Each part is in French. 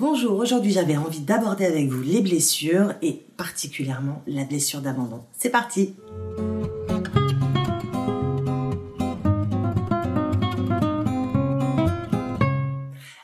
Bonjour, aujourd'hui j'avais envie d'aborder avec vous les blessures et particulièrement la blessure d'abandon. C'est parti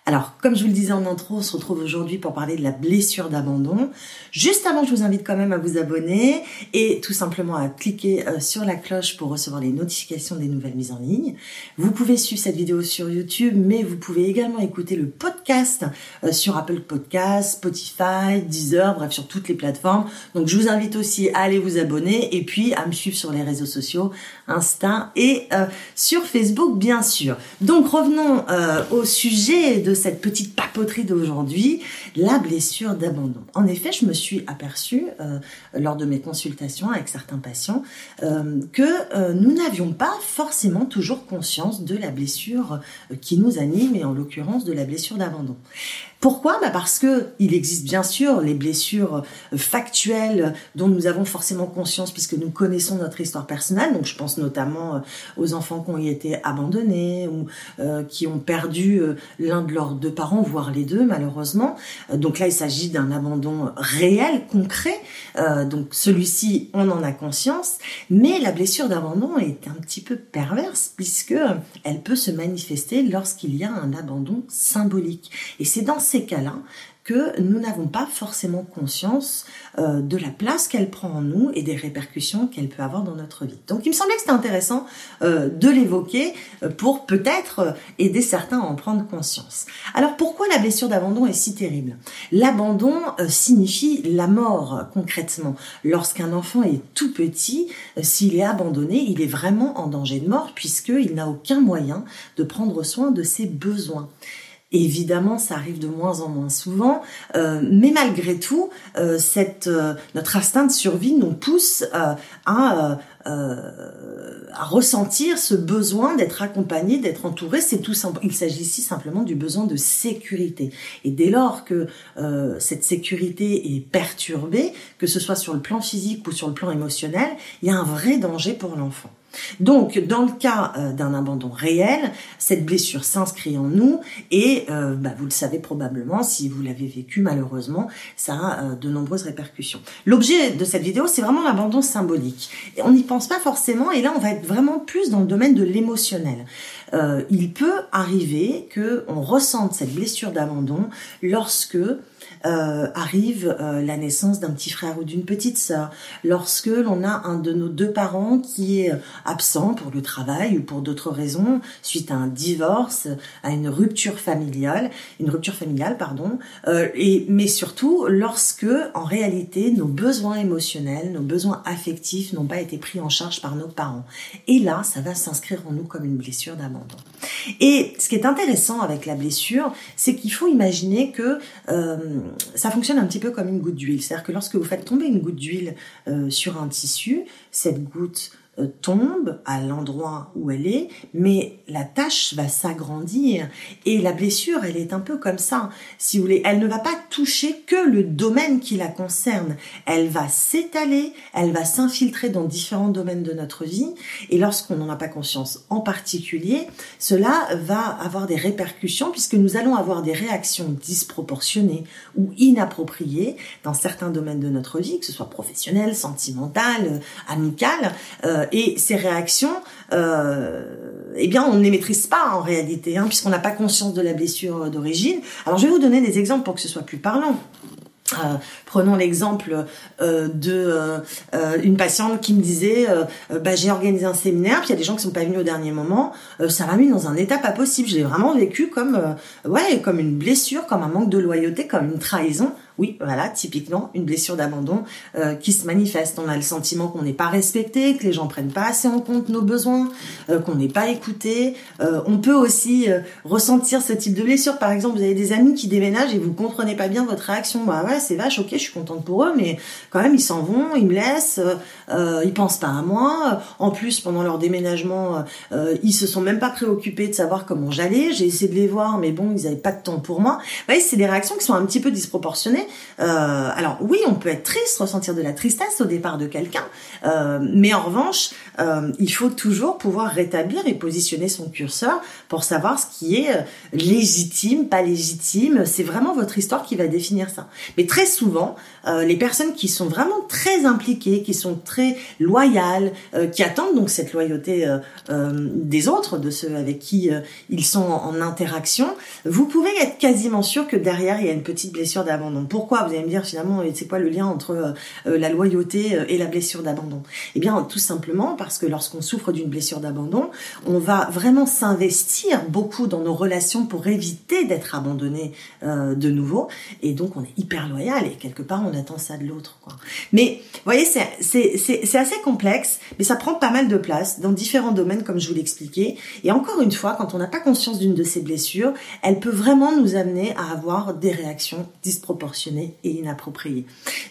Alors, comme je vous le disais en intro, on se retrouve aujourd'hui pour parler de la blessure d'abandon. Juste avant, je vous invite quand même à vous abonner et tout simplement à cliquer euh, sur la cloche pour recevoir les notifications des nouvelles mises en ligne. Vous pouvez suivre cette vidéo sur YouTube, mais vous pouvez également écouter le podcast euh, sur Apple Podcasts, Spotify, Deezer, bref, sur toutes les plateformes. Donc, je vous invite aussi à aller vous abonner et puis à me suivre sur les réseaux sociaux, Insta et euh, sur Facebook, bien sûr. Donc, revenons au sujet de cette petite papoterie d'aujourd'hui, la blessure d'abandon. En effet, je me suis aperçue euh, lors de mes consultations avec certains patients euh, que euh, nous n'avions pas forcément toujours conscience de la blessure qui nous anime et en l'occurrence de la blessure d'abandon. Pourquoi bah Parce que il existe bien sûr les blessures euh, factuelles dont nous avons forcément conscience puisque nous connaissons notre histoire personnelle. Donc je pense notamment euh, aux enfants qui ont été abandonnés ou euh, qui ont perdu l'un de leurs deux parents, voire les deux malheureusement. Donc là il s'agit d'un abandon réel, concret. Donc celui-ci on en a conscience, mais la blessure d'abandon est un petit peu perverse puisque elle peut se manifester lorsqu'il y a un abandon symbolique. Et c'est dans ces cas-là que nous n'avons pas forcément conscience euh, de la place qu'elle prend en nous et des répercussions qu'elle peut avoir dans notre vie. Donc il me semblait que c'était intéressant euh, de l'évoquer euh, pour peut-être aider certains à en prendre conscience. Alors pourquoi la blessure d'abandon est si terrible? L'abandon signifie la mort concrètement. Lorsqu'un enfant est tout petit, s'il est abandonné, il est vraiment en danger de mort puisqu'il n'a aucun moyen de prendre soin de ses besoins. Évidemment, ça arrive de moins en moins souvent, euh, mais malgré tout, euh, euh, notre instinct de survie nous pousse à, à ressentir ce besoin d'être accompagné, d'être entouré. C'est tout simple. Il s'agit ici simplement du besoin de sécurité. Et dès lors que cette sécurité est perturbée, que ce soit sur le plan physique ou sur le plan émotionnel, il y a un vrai danger pour l'enfant. Donc, dans le cas euh, d'un abandon réel, cette blessure s'inscrit en nous et, euh, bah, vous le savez probablement, si vous l'avez vécu malheureusement, ça a euh, de nombreuses répercussions. L'objet de cette vidéo, c'est vraiment l'abandon symbolique. On n'y pense pas forcément et là, on va être vraiment plus dans le domaine de l'émotionnel. Il peut arriver que on ressente cette blessure d'abandon lorsque euh, arrive euh, la naissance d'un petit frère ou d'une petite sœur, lorsque l'on a un de nos deux parents qui est absent pour le travail ou pour d'autres raisons, suite à un divorce, à une rupture familiale, une rupture familiale, pardon, euh, et mais surtout lorsque en réalité nos besoins émotionnels, nos besoins affectifs n'ont pas été pris en charge par nos parents. Et là, ça va s'inscrire en nous comme une blessure d'abandon. Et ce qui est intéressant avec la blessure, c'est qu'il faut imaginer que ça fonctionne un petit peu comme une goutte d'huile. C'est-à-dire que lorsque vous faites tomber une goutte d'huile euh, sur un tissu, cette goutte euh, tombe à l'endroit où elle est, mais la tâche va s'agrandir et la blessure, elle est un peu comme ça. Si vous voulez, elle ne va pas toucher que le domaine qui la concerne. Elle va s'étaler, elle va s'infiltrer dans différents domaines de notre vie et lorsqu'on n'en a pas conscience en particulier, cela va avoir des répercussions puisque nous allons avoir des réactions disproportionnées ou inappropriées dans certains domaines de notre vie, que ce soit professionnel, sentimental, amical. Euh, et ces réactions, euh, eh bien, on ne les maîtrise pas en réalité, hein, puisqu'on n'a pas conscience de la blessure d'origine. Alors, je vais vous donner des exemples pour que ce soit plus parlant. Euh, prenons l'exemple euh, de euh, euh, une patiente qui me disait bah, j'ai organisé un séminaire puis il y a des gens qui sont pas venus au dernier moment. Ça m'a mis dans un état pas possible. J'ai vraiment vécu comme une blessure comme un manque de loyauté comme une trahison oui, voilà, typiquement une blessure d'abandon euh, qui se manifeste. On a le sentiment qu'on n'est pas respecté, que les gens prennent pas assez en compte nos besoins, euh, qu'on n'est pas écouté. Euh, on peut aussi ressentir ce type de blessure. Par exemple, vous avez des amis qui déménagent et vous comprenez pas bien votre réaction. Bah ouais, c'est vache, ok, je suis contente pour eux, mais quand même ils s'en vont, ils me laissent, ils pensent pas à moi. En plus, pendant leur déménagement, ils se sont même pas préoccupés de savoir comment j'allais. J'ai essayé de les voir, mais bon, ils avaient pas de temps pour moi. Vous voyez, c'est des réactions qui sont un petit peu disproportionnées Euh, alors oui, on peut être triste, ressentir de la tristesse au départ de quelqu'un, euh, mais en revanche, euh, il faut toujours pouvoir rétablir et positionner son curseur pour savoir ce qui est légitime, pas légitime. C'est vraiment votre histoire qui va définir ça. Mais très souvent, les personnes qui sont vraiment très impliquées, qui sont très loyales, qui attendent donc cette loyauté des autres, de ceux avec qui ils sont en interaction, vous pouvez être quasiment sûr que derrière il y a une petite blessure d'abandon. Pourquoi Vous allez me dire finalement, c'est quoi le lien entre euh, la loyauté euh, et la blessure d'abandon? Eh bien, tout simplement parce que lorsqu'on souffre d'une blessure d'abandon, on va vraiment s'investir beaucoup dans nos relations pour éviter d'être abandonné euh, de nouveau, et donc on est hyper loyal et quelque part on attend ça de l'autre. Mais vous voyez, c'est assez complexe, mais ça prend pas mal de place dans différents domaines comme je vous l'expliquais. Et encore une fois, quand on n'a pas conscience d'une de ces blessures, elle peut vraiment nous amener à avoir des réactions disproportionnées et inappropriées.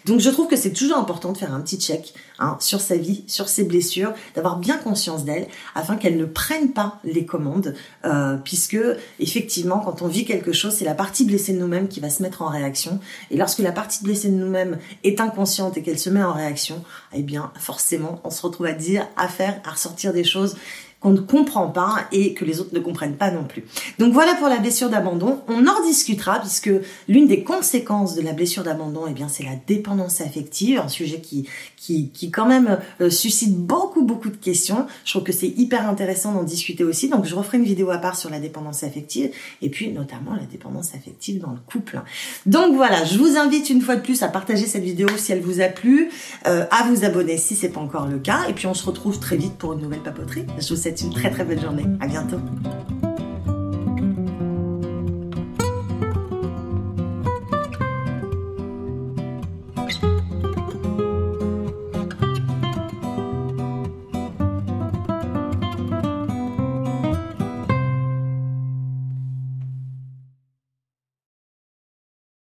Donc je trouve que c'est toujours important de faire un petit check hein, sur sa vie, sur ses blessures, d'avoir bien conscience d'elles, afin qu'elles ne prennent pas les commandes, euh, puisque effectivement, quand on vit quelque chose, c'est la partie blessée de nous-mêmes qui va se mettre en réaction. Et lorsque la partie blessée de nous-mêmes est inconsciente et qu'elle se met en réaction, eh bien forcément, on se retrouve à dire, à faire, à ressortir des choses qu'on ne comprend pas et que les autres ne comprennent pas non plus. Donc voilà pour la blessure d'abandon. On en discutera puisque l'une des conséquences de la blessure d'abandon, eh bien, c'est la dépendance affective, un sujet qui, qui, qui quand même euh, suscite beaucoup, beaucoup de questions. Je trouve que c'est hyper intéressant d'en discuter aussi. Donc je referai une vidéo à part sur la dépendance affective et puis notamment la dépendance affective dans le couple. Donc voilà, je vous invite une fois de plus à partager cette vidéo si elle vous a plu, euh, à vous abonner si c'est pas encore le cas et puis on se retrouve très vite pour une nouvelle papoterie. Je vous une très très belle journée. À bientôt.